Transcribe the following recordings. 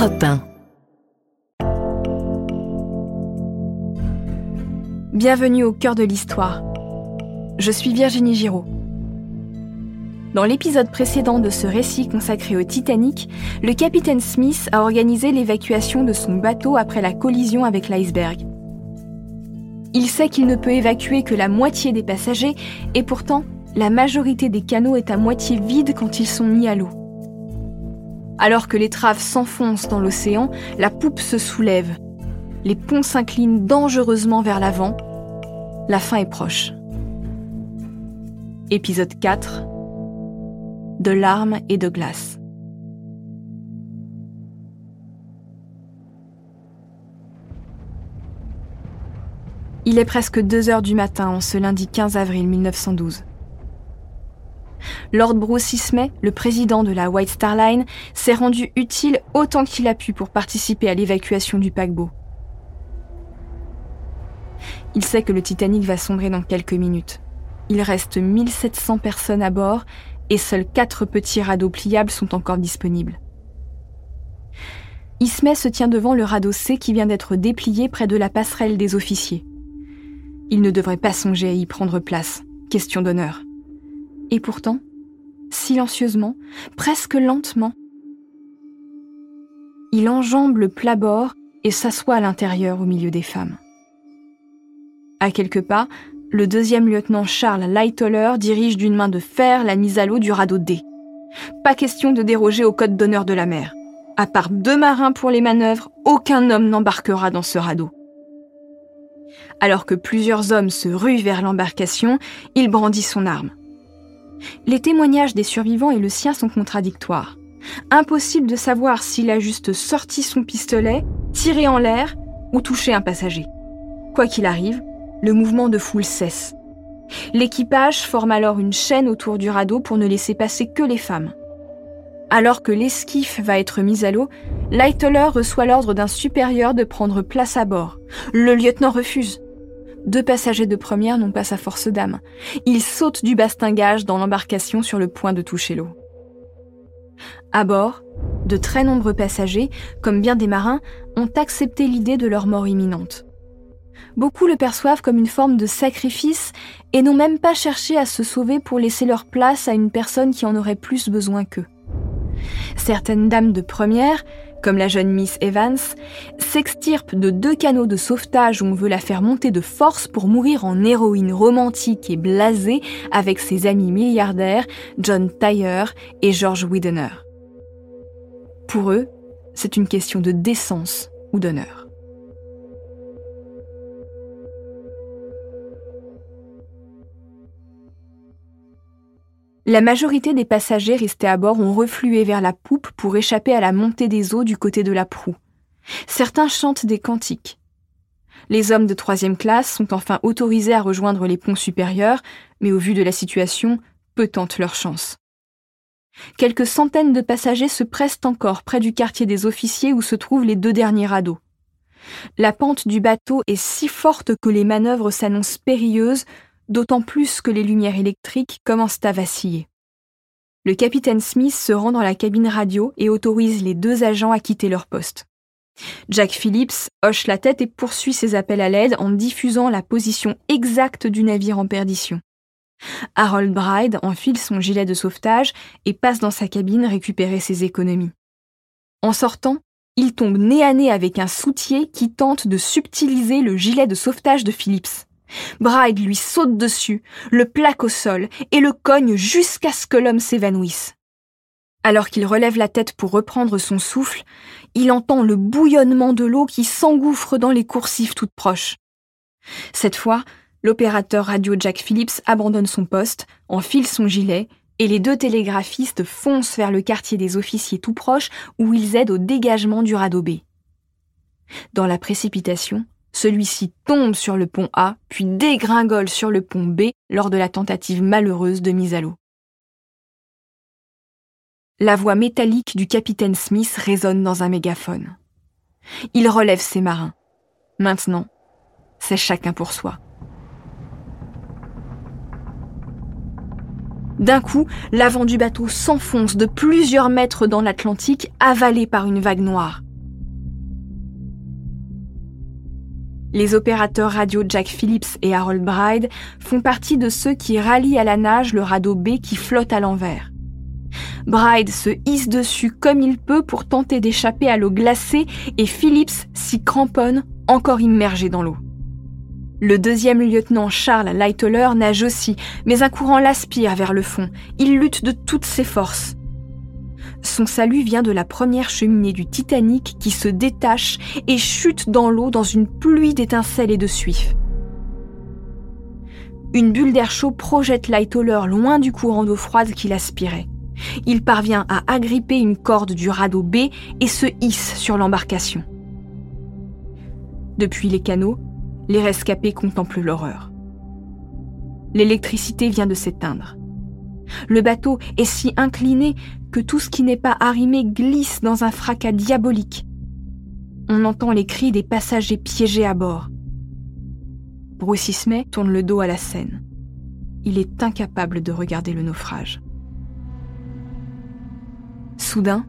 Europe 1. Bienvenue au cœur de l'histoire. Je suis Virginie Giraud. Dans l'épisode précédent de ce récit consacré au Titanic, le capitaine Smith a organisé l'évacuation de son bateau après la collision avec l'iceberg. Il sait qu'il ne peut évacuer que la moitié des passagers et pourtant, la majorité des canaux est à moitié vide quand ils sont mis à l'eau. Alors que l'étrave s'enfonce dans l'océan, la poupe se soulève. Les ponts s'inclinent dangereusement vers l'avant. La fin est proche. Épisode 4 De larmes et de glace. Il est presque 2 heures du matin en ce lundi 15 avril 1912. Lord Bruce Ismay, le président de la White Star Line, s'est rendu utile autant qu'il a pu pour participer à l'évacuation du paquebot. Il sait que le Titanic va sombrer dans quelques minutes. Il reste 1700 personnes à bord et seuls quatre petits radeaux pliables sont encore disponibles. Ismay se tient devant le radeau C qui vient d'être déplié près de la passerelle des officiers. Il ne devrait pas songer à y prendre place, question d'honneur. Et pourtant, silencieusement, presque lentement, il enjambe le plat-bord et s'assoit à l'intérieur au milieu des femmes. À quelques pas, le deuxième lieutenant Charles Lightoller dirige d'une main de fer la mise à l'eau du radeau D. Pas question de déroger au code d'honneur de la mer. À part deux marins pour les manœuvres, aucun homme n'embarquera dans ce radeau. Alors que plusieurs hommes se ruent vers l'embarcation, il brandit son arme. Les témoignages des survivants et le sien sont contradictoires. Impossible de savoir s'il a juste sorti son pistolet, tiré en l'air ou touché un passager. Quoi qu'il arrive, le mouvement de foule cesse. L'équipage forme alors une chaîne autour du radeau pour ne laisser passer que les femmes. Alors que l'esquif va être mis à l'eau, Lightoller reçoit l'ordre d'un supérieur de prendre place à bord. Le lieutenant refuse. Deux passagers de première n'ont pas sa force d'âme. Ils sautent du bastingage dans l'embarcation sur le point de toucher l'eau. À bord, de très nombreux passagers, comme bien des marins, ont accepté l'idée de leur mort imminente. Beaucoup le perçoivent comme une forme de sacrifice et n'ont même pas cherché à se sauver pour laisser leur place à une personne qui en aurait plus besoin qu'eux. Certaines dames de première, comme la jeune Miss Evans, s'extirpe de deux canaux de sauvetage où on veut la faire monter de force pour mourir en héroïne romantique et blasée avec ses amis milliardaires John Tyre et George Widener. Pour eux, c'est une question de décence ou d'honneur. La majorité des passagers restés à bord ont reflué vers la poupe pour échapper à la montée des eaux du côté de la proue. Certains chantent des cantiques. Les hommes de troisième classe sont enfin autorisés à rejoindre les ponts supérieurs, mais au vu de la situation, peu tentent leur chance. Quelques centaines de passagers se pressent encore près du quartier des officiers où se trouvent les deux derniers radeaux. La pente du bateau est si forte que les manœuvres s'annoncent périlleuses, d'autant plus que les lumières électriques commencent à vaciller. Le capitaine Smith se rend dans la cabine radio et autorise les deux agents à quitter leur poste. Jack Phillips hoche la tête et poursuit ses appels à l'aide en diffusant la position exacte du navire en perdition. Harold Bride enfile son gilet de sauvetage et passe dans sa cabine récupérer ses économies. En sortant, il tombe nez à nez avec un soutier qui tente de subtiliser le gilet de sauvetage de Phillips. Bride lui saute dessus, le plaque au sol et le cogne jusqu'à ce que l'homme s'évanouisse. Alors qu'il relève la tête pour reprendre son souffle, il entend le bouillonnement de l'eau qui s'engouffre dans les coursives toutes proches. Cette fois, l'opérateur radio Jack Phillips abandonne son poste, enfile son gilet, et les deux télégraphistes foncent vers le quartier des officiers tout proches où ils aident au dégagement du radeau B. Dans la précipitation, celui-ci tombe sur le pont A, puis dégringole sur le pont B lors de la tentative malheureuse de mise à l'eau. La voix métallique du capitaine Smith résonne dans un mégaphone. Il relève ses marins. Maintenant, c'est chacun pour soi. D'un coup, l'avant du bateau s'enfonce de plusieurs mètres dans l'Atlantique, avalé par une vague noire. Les opérateurs radio Jack Phillips et Harold Bride font partie de ceux qui rallient à la nage le radeau B qui flotte à l'envers. Bride se hisse dessus comme il peut pour tenter d'échapper à l'eau glacée et Phillips s'y cramponne, encore immergé dans l'eau. Le deuxième lieutenant Charles Lightoller nage aussi, mais un courant l'aspire vers le fond. Il lutte de toutes ses forces. Son salut vient de la première cheminée du Titanic qui se détache et chute dans l'eau dans une pluie d'étincelles et de suif. Une bulle d'air chaud projette Lightoller loin du courant d'eau froide qui l'aspirait. Il parvient à agripper une corde du radeau B et se hisse sur l'embarcation. Depuis les canaux, les rescapés contemplent l'horreur. L'électricité vient de s'éteindre. Le bateau est si incliné que tout ce qui n'est pas arrimé glisse dans un fracas diabolique. On entend les cris des passagers piégés à bord. Bruce tourne le dos à la scène. Il est incapable de regarder le naufrage. Soudain,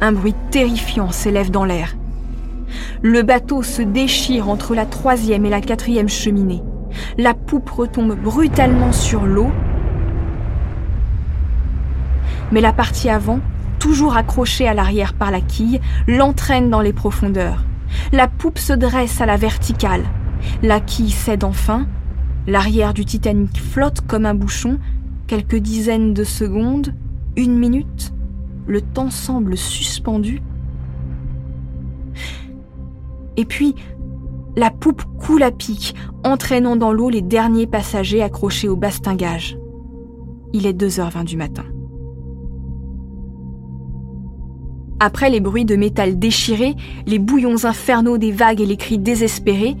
un bruit terrifiant s'élève dans l'air. Le bateau se déchire entre la troisième et la quatrième cheminée. La poupe retombe brutalement sur l'eau. Mais la partie avant, toujours accrochée à l'arrière par la quille, l'entraîne dans les profondeurs. La poupe se dresse à la verticale. La quille cède enfin. L'arrière du Titanic flotte comme un bouchon. Quelques dizaines de secondes, une minute, le temps semble suspendu. Et puis, la poupe coule à pic, entraînant dans l'eau les derniers passagers accrochés au bastingage. Il est 2h20 du matin. Après les bruits de métal déchiré, les bouillons infernaux des vagues et les cris désespérés,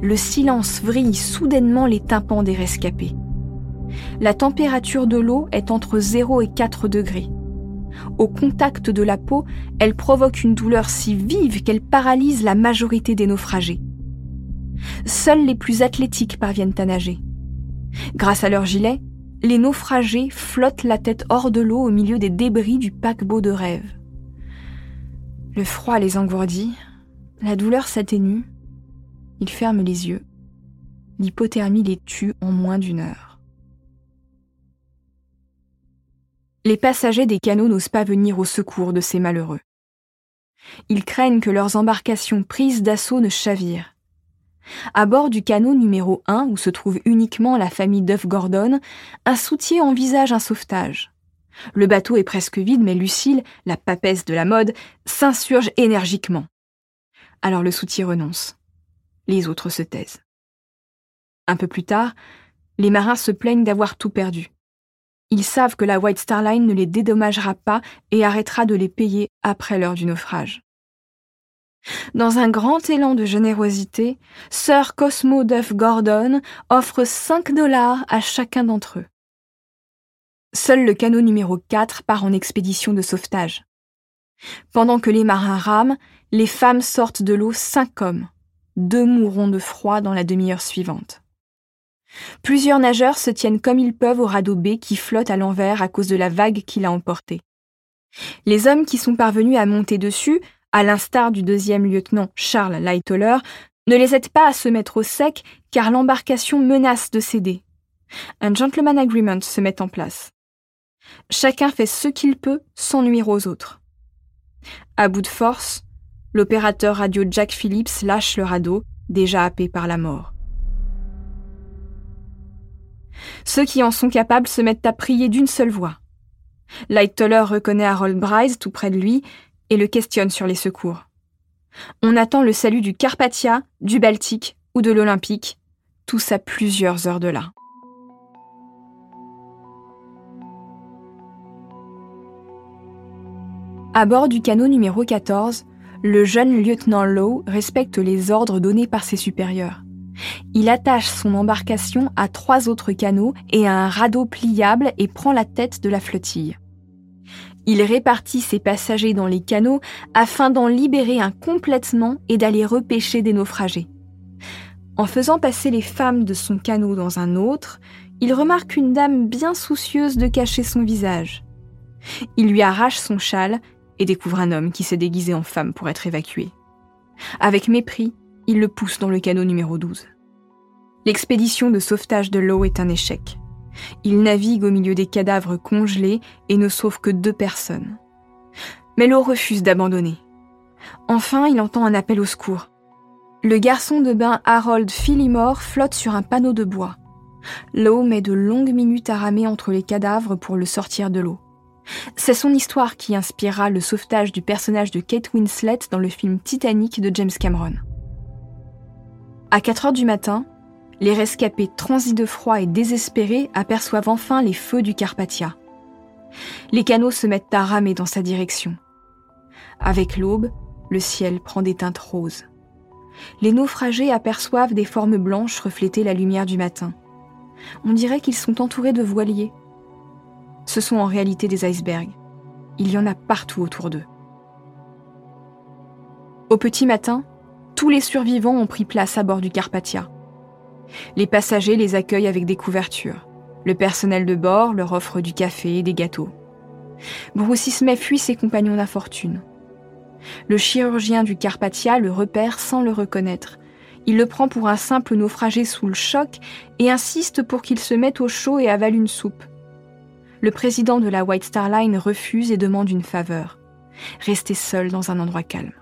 le silence vrille soudainement les tympans des rescapés. La température de l'eau est entre 0 et 4 degrés. Au contact de la peau, elle provoque une douleur si vive qu'elle paralyse la majorité des naufragés. Seuls les plus athlétiques parviennent à nager. Grâce à leur gilet, les naufragés flottent la tête hors de l'eau au milieu des débris du paquebot de rêve. Le froid les engourdit, la douleur s'atténue, ils ferment les yeux. L'hypothermie les tue en moins d'une heure. Les passagers des canaux n'osent pas venir au secours de ces malheureux. Ils craignent que leurs embarcations prises d'assaut ne chavirent. À bord du canot numéro 1, où se trouve uniquement la famille Duff Gordon, un soutier envisage un sauvetage. Le bateau est presque vide, mais Lucille, la papesse de la mode, s'insurge énergiquement. Alors le soutier renonce. Les autres se taisent. Un peu plus tard, les marins se plaignent d'avoir tout perdu. Ils savent que la White Star Line ne les dédommagera pas et arrêtera de les payer après l'heure du naufrage. Dans un grand élan de générosité, Sir Cosmo Duff Gordon offre 5 dollars à chacun d'entre eux. Seul le canot numéro 4 part en expédition de sauvetage. Pendant que les marins rament, les femmes sortent de l'eau cinq hommes. Deux mourront de froid dans la demi-heure suivante. Plusieurs nageurs se tiennent comme ils peuvent au radeau B qui flotte à l'envers à cause de la vague qui l'a emporté. Les hommes qui sont parvenus à monter dessus, à l'instar du deuxième lieutenant Charles Lightoller, ne les aident pas à se mettre au sec car l'embarcation menace de céder. Un gentleman agreement se met en place. Chacun fait ce qu'il peut sans nuire aux autres. À bout de force, l'opérateur radio Jack Phillips lâche le radeau, déjà happé par la mort. Ceux qui en sont capables se mettent à prier d'une seule voix. Lightoller reconnaît Harold Bryce tout près de lui et le questionne sur les secours. On attend le salut du Carpathia, du Baltique ou de l'Olympique, tous à plusieurs heures de là. À bord du canot numéro 14, le jeune lieutenant Lowe respecte les ordres donnés par ses supérieurs. Il attache son embarcation à trois autres canots et à un radeau pliable et prend la tête de la flottille. Il répartit ses passagers dans les canots afin d'en libérer un complètement et d'aller repêcher des naufragés. En faisant passer les femmes de son canot dans un autre, il remarque une dame bien soucieuse de cacher son visage. Il lui arrache son châle et découvre un homme qui s'est déguisé en femme pour être évacué. Avec mépris, il le pousse dans le canot numéro 12. L'expédition de sauvetage de l'eau est un échec. Il navigue au milieu des cadavres congelés et ne sauve que deux personnes. Mais l'eau refuse d'abandonner. Enfin, il entend un appel au secours. Le garçon de bain Harold Phillimore flotte sur un panneau de bois. L'eau met de longues minutes à ramer entre les cadavres pour le sortir de l'eau. C'est son histoire qui inspirera le sauvetage du personnage de Kate Winslet dans le film Titanic de James Cameron. À 4 heures du matin, les rescapés transis de froid et désespérés aperçoivent enfin les feux du Carpathia. Les canaux se mettent à ramer dans sa direction. Avec l'aube, le ciel prend des teintes roses. Les naufragés aperçoivent des formes blanches refléter la lumière du matin. On dirait qu'ils sont entourés de voiliers. Ce sont en réalité des icebergs. Il y en a partout autour d'eux. Au petit matin, tous les survivants ont pris place à bord du Carpathia. Les passagers les accueillent avec des couvertures. Le personnel de bord leur offre du café et des gâteaux. Bruce fuit ses compagnons d'infortune. Le chirurgien du Carpathia le repère sans le reconnaître. Il le prend pour un simple naufragé sous le choc et insiste pour qu'il se mette au chaud et avale une soupe. Le président de la White Star Line refuse et demande une faveur. Rester seul dans un endroit calme.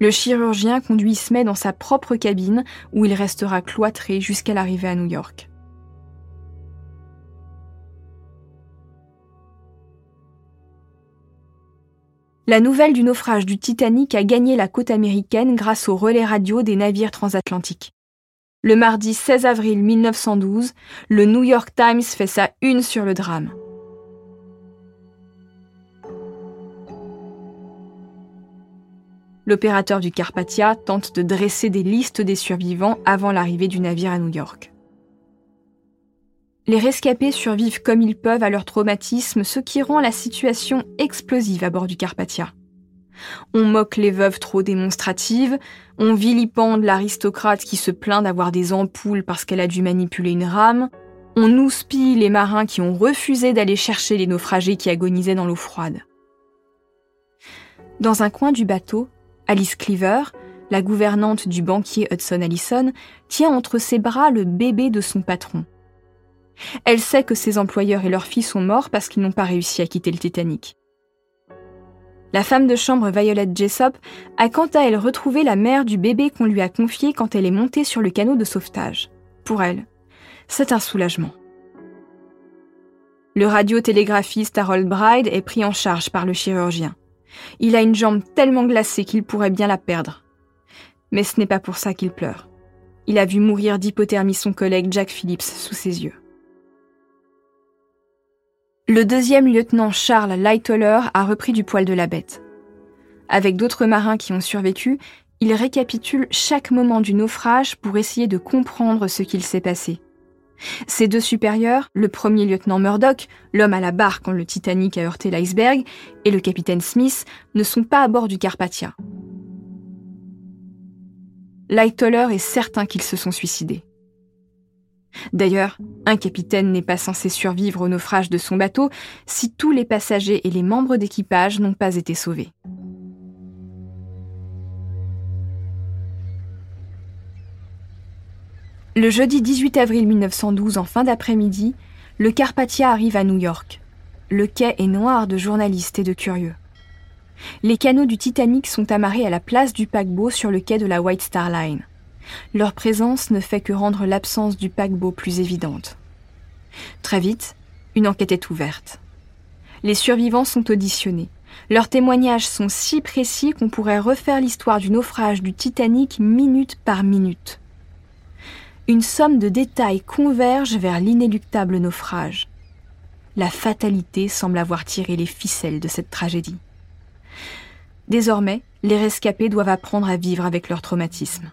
Le chirurgien conduit Smith dans sa propre cabine où il restera cloîtré jusqu'à l'arrivée à New York. La nouvelle du naufrage du Titanic a gagné la côte américaine grâce au relais radio des navires transatlantiques. Le mardi 16 avril 1912, le New York Times fait sa une sur le drame. L'opérateur du Carpathia tente de dresser des listes des survivants avant l'arrivée du navire à New York. Les rescapés survivent comme ils peuvent à leur traumatisme, ce qui rend la situation explosive à bord du Carpathia. On moque les veuves trop démonstratives, on vilipende l'aristocrate qui se plaint d'avoir des ampoules parce qu'elle a dû manipuler une rame, on houspille les marins qui ont refusé d'aller chercher les naufragés qui agonisaient dans l'eau froide. Dans un coin du bateau, Alice Cleaver, la gouvernante du banquier Hudson Allison, tient entre ses bras le bébé de son patron. Elle sait que ses employeurs et leur fille sont morts parce qu'ils n'ont pas réussi à quitter le Titanic. La femme de chambre Violet Jessop a quant à elle retrouvé la mère du bébé qu'on lui a confié quand elle est montée sur le canot de sauvetage. Pour elle, c'est un soulagement. Le radiotélégraphiste Harold Bride est pris en charge par le chirurgien. Il a une jambe tellement glacée qu'il pourrait bien la perdre. Mais ce n'est pas pour ça qu'il pleure. Il a vu mourir d'hypothermie son collègue Jack Phillips sous ses yeux. Le deuxième lieutenant Charles Lightoller a repris du poil de la bête. Avec d'autres marins qui ont survécu, il récapitule chaque moment du naufrage pour essayer de comprendre ce qu'il s'est passé. Ses deux supérieurs, le premier lieutenant Murdoch, l'homme à la barre quand le Titanic a heurté l'iceberg, et le capitaine Smith, ne sont pas à bord du Carpathia. Lightoller est certain qu'ils se sont suicidés. D'ailleurs, un capitaine n'est pas censé survivre au naufrage de son bateau si tous les passagers et les membres d'équipage n'ont pas été sauvés. Le jeudi 18 avril 1912, en fin d'après-midi, le Carpathia arrive à New York. Le quai est noir de journalistes et de curieux. Les canaux du Titanic sont amarrés à la place du paquebot sur le quai de la White Star Line. Leur présence ne fait que rendre l'absence du paquebot plus évidente. Très vite, une enquête est ouverte. Les survivants sont auditionnés. Leurs témoignages sont si précis qu'on pourrait refaire l'histoire du naufrage du Titanic minute par minute une somme de détails converge vers l'inéluctable naufrage. La fatalité semble avoir tiré les ficelles de cette tragédie. Désormais, les rescapés doivent apprendre à vivre avec leur traumatisme.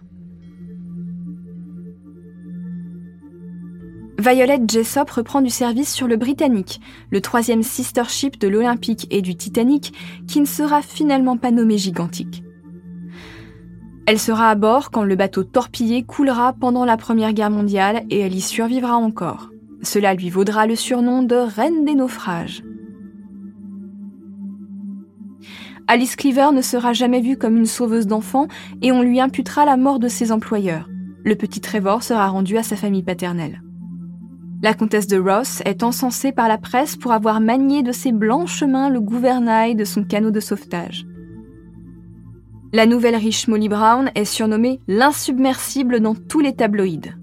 Violet Jessop reprend du service sur le Britannique, le troisième sister ship de l'Olympique et du Titanic, qui ne sera finalement pas nommé gigantique. Elle sera à bord quand le bateau torpillé coulera pendant la Première Guerre mondiale et elle y survivra encore. Cela lui vaudra le surnom de Reine des naufrages. Alice Cleaver ne sera jamais vue comme une sauveuse d'enfants et on lui imputera la mort de ses employeurs. Le petit Trevor sera rendu à sa famille paternelle. La comtesse de Ross est encensée par la presse pour avoir manié de ses blanches mains le gouvernail de son canot de sauvetage. La nouvelle riche Molly Brown est surnommée l'insubmersible dans tous les tabloïds.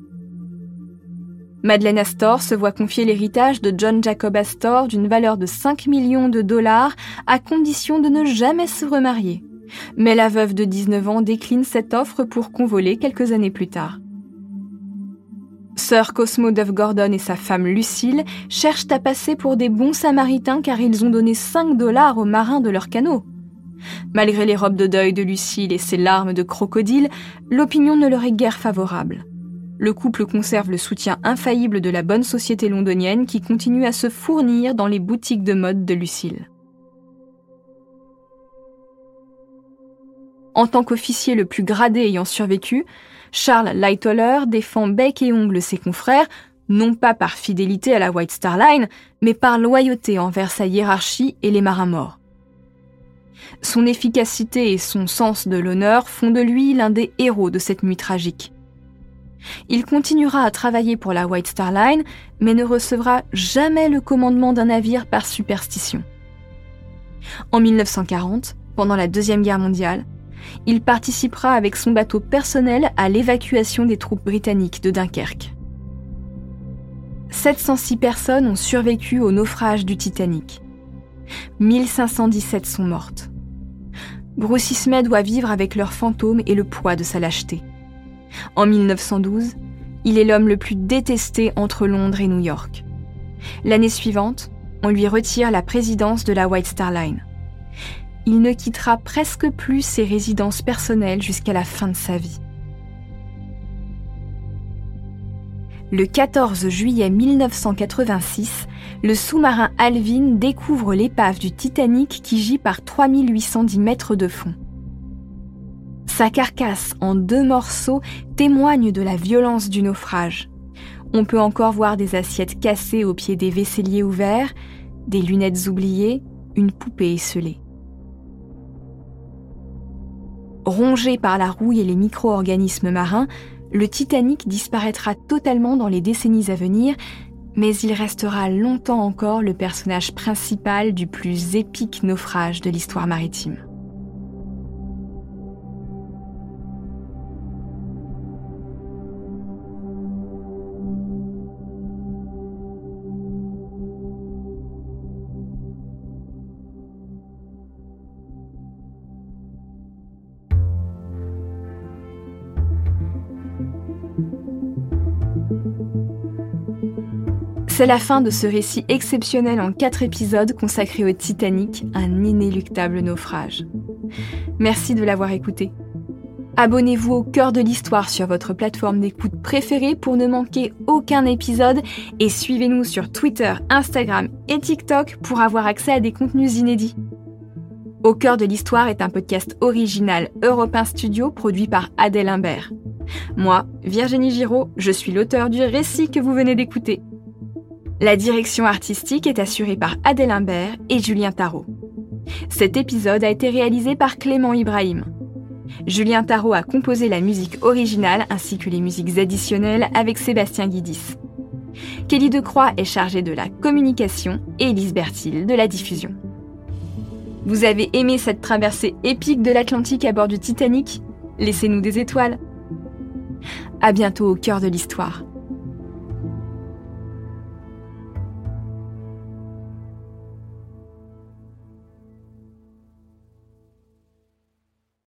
Madeleine Astor se voit confier l'héritage de John Jacob Astor d'une valeur de 5 millions de dollars à condition de ne jamais se remarier. Mais la veuve de 19 ans décline cette offre pour convoler quelques années plus tard. Sir Cosmo Duff Gordon et sa femme Lucille cherchent à passer pour des bons samaritains car ils ont donné 5 dollars aux marins de leur canot. Malgré les robes de deuil de Lucille et ses larmes de crocodile, l'opinion ne leur est guère favorable le couple conserve le soutien infaillible de la bonne société londonienne qui continue à se fournir dans les boutiques de mode de Lucille. En tant qu'officier le plus gradé ayant survécu, Charles Lightoller défend bec et ongle ses confrères, non pas par fidélité à la White Star Line, mais par loyauté envers sa hiérarchie et les marins morts. Son efficacité et son sens de l'honneur font de lui l'un des héros de cette nuit tragique. Il continuera à travailler pour la White Star Line, mais ne recevra jamais le commandement d'un navire par superstition. En 1940, pendant la Deuxième Guerre mondiale, il participera avec son bateau personnel à l'évacuation des troupes britanniques de Dunkerque. 706 personnes ont survécu au naufrage du Titanic. 1517 sont mortes. Bruce doit vivre avec leurs fantômes et le poids de sa lâcheté. En 1912, il est l'homme le plus détesté entre Londres et New York. L'année suivante, on lui retire la présidence de la White Star Line. Il ne quittera presque plus ses résidences personnelles jusqu'à la fin de sa vie. Le 14 juillet 1986, le sous-marin Alvin découvre l'épave du Titanic qui gît par 3810 mètres de fond. Sa carcasse en deux morceaux témoigne de la violence du naufrage. On peut encore voir des assiettes cassées au pied des vaisseliers ouverts, des lunettes oubliées, une poupée esselée. Rongé par la rouille et les micro-organismes marins, le Titanic disparaîtra totalement dans les décennies à venir, mais il restera longtemps encore le personnage principal du plus épique naufrage de l'histoire maritime. C'est la fin de ce récit exceptionnel en quatre épisodes consacré au Titanic, un inéluctable naufrage. Merci de l'avoir écouté. Abonnez-vous au cœur de l'histoire sur votre plateforme d'écoute préférée pour ne manquer aucun épisode et suivez-nous sur Twitter, Instagram et TikTok pour avoir accès à des contenus inédits. Au cœur de l'histoire est un podcast original Europe Studio produit par Adèle Imbert. Moi, Virginie Giraud, je suis l'auteur du récit que vous venez d'écouter. La direction artistique est assurée par Adèle Imbert et Julien Tarot. Cet épisode a été réalisé par Clément Ibrahim. Julien Tarot a composé la musique originale ainsi que les musiques additionnelles avec Sébastien Guidis. Kelly Decroix est chargée de la communication et Elise Bertil de la diffusion. Vous avez aimé cette traversée épique de l'Atlantique à bord du Titanic? Laissez-nous des étoiles. À bientôt au cœur de l'histoire.